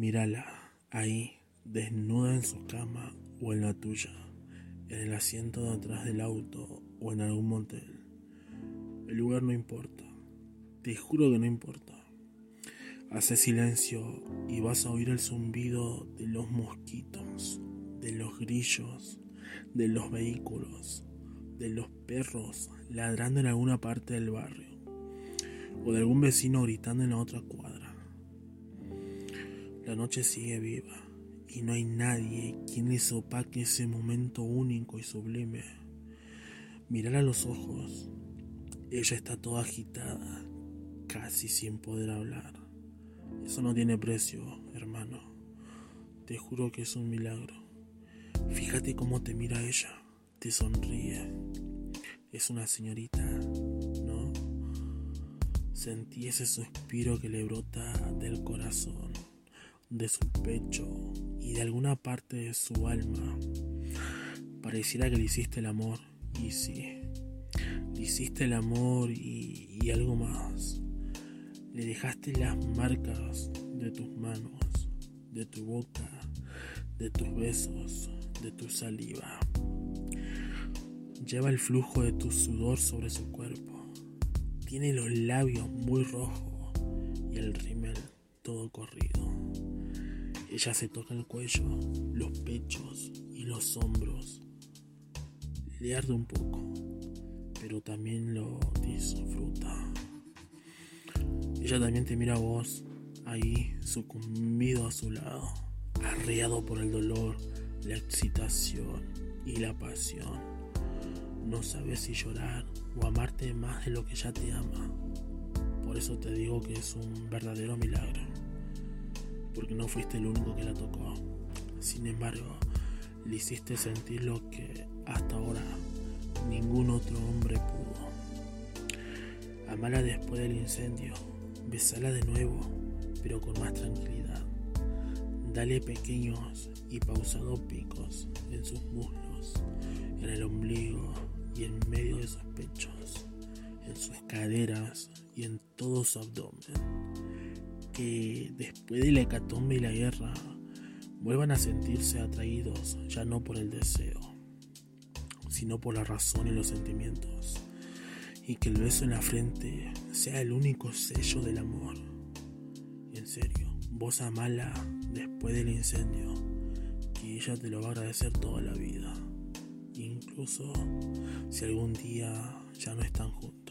Mírala, ahí, desnuda en su cama o en la tuya, en el asiento de atrás del auto o en algún motel. El lugar no importa, te juro que no importa. Hace silencio y vas a oír el zumbido de los mosquitos, de los grillos, de los vehículos, de los perros ladrando en alguna parte del barrio, o de algún vecino gritando en la otra cuadra. La noche sigue viva y no hay nadie quien le sopaque ese momento único y sublime. Mirar a los ojos. Ella está toda agitada, casi sin poder hablar. Eso no tiene precio, hermano. Te juro que es un milagro. Fíjate cómo te mira ella. Te sonríe. Es una señorita, ¿no? Sentí ese suspiro que le brota del corazón, de su pecho y de alguna parte de su alma. Pareciera que le hiciste el amor. Y sí, le hiciste el amor y, y algo más. Le dejaste las marcas de tus manos, de tu boca, de tus besos, de tu saliva. Lleva el flujo de tu sudor sobre su cuerpo. Tiene los labios muy rojos y el rímel todo corrido. Ella se toca el cuello, los pechos y los hombros. Le arde un poco, pero también lo disfruta. Ella también te mira a vos, ahí sucumbido a su lado, arreado por el dolor, la excitación y la pasión. No sabes si llorar o amarte más de lo que ya te ama. Por eso te digo que es un verdadero milagro. Porque no fuiste el único que la tocó. Sin embargo, le hiciste sentir lo que hasta ahora ningún otro hombre pudo. Amala después del incendio Besala de nuevo, pero con más tranquilidad. Dale pequeños y pausados picos en sus muslos, en el ombligo y en medio de sus pechos, en sus caderas y en todo su abdomen. Que después de la hecatombe y la guerra vuelvan a sentirse atraídos ya no por el deseo, sino por la razón y los sentimientos y que el beso en la frente sea el único sello del amor. en serio, vos amala después del incendio, y ella te lo va a agradecer toda la vida, incluso si algún día ya no están juntos.